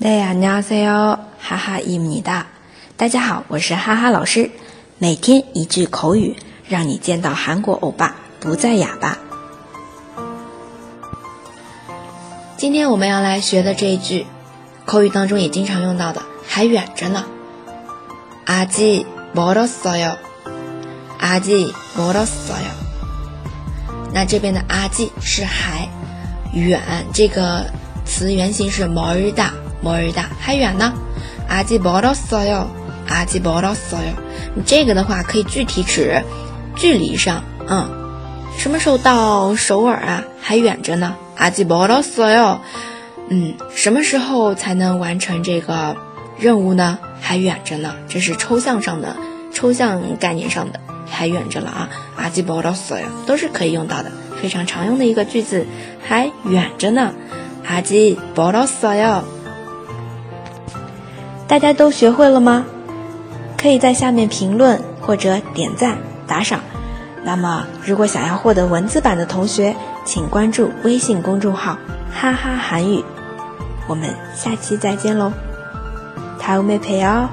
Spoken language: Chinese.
大家好，哈哈伊米哒。大家好，我是哈哈老师。每天一句口语，让你见到韩国欧巴不再哑巴。今天我们要来学的这一句，口语当中也经常用到的，还远着呢。아직멀었어 요， 아직멀었어 요。 那这边的아직是还远，这个 词原形是멀 다。 멀尔大还远呢，阿基멀었어 요， 阿基멀었어 요。 你这个的话可以具体指距离上，嗯，什么时候到首尔啊？还远着呢，阿基멀었어 요。 嗯，什么时候才能完成这个任务呢？还远着呢，这是抽象上的、抽象概念上的，还远着了啊，阿基멀었어 요， 都是可以用到的，非常常用的一个句子，还远着呢， 阿基멀었어 요。 大家都学会了吗？可以在下面评论或者点赞打赏。那么，如果想要获得文字版的同学，请关注微信公众号“哈哈韩语”。我们下期再见喽，다음에봬요